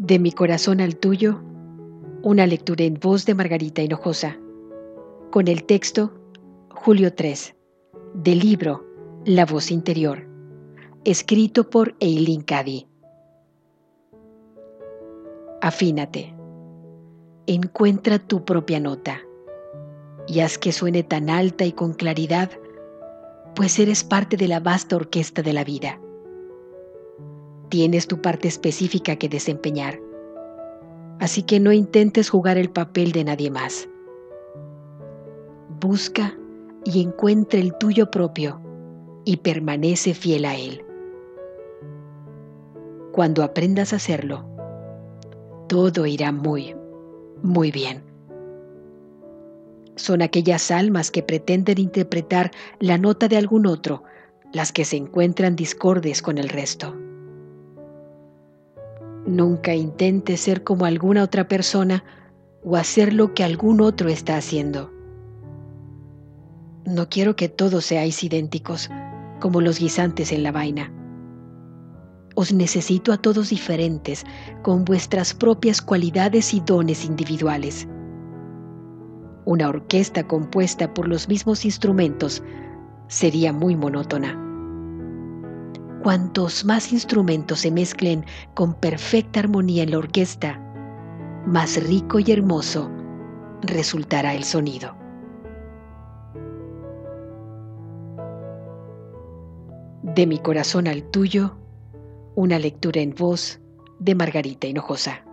De mi corazón al tuyo, una lectura en voz de Margarita Hinojosa, con el texto Julio 3, del libro La voz interior, escrito por Eileen Cady. Afínate, encuentra tu propia nota. Y haz que suene tan alta y con claridad, pues eres parte de la vasta orquesta de la vida Tienes tu parte específica que desempeñar. Así que no intentes jugar el papel de nadie más. Busca y encuentra el tuyo propio y permanece fiel a él. Cuando aprendas a hacerlo, todo irá muy, muy bien. Son aquellas almas que pretenden interpretar la nota de algún otro las que se encuentran discordes con el resto. Nunca intente ser como alguna otra persona o hacer lo que algún otro está haciendo. No quiero que todos seáis idénticos, como los guisantes en la vaina. Os necesito a todos diferentes, con vuestras propias cualidades y dones individuales. Una orquesta compuesta por los mismos instrumentos sería muy monótona. Cuantos más instrumentos se mezclen con perfecta armonía en la orquesta, más rico y hermoso resultará el sonido. De mi corazón al tuyo, una lectura en voz de Margarita Hinojosa.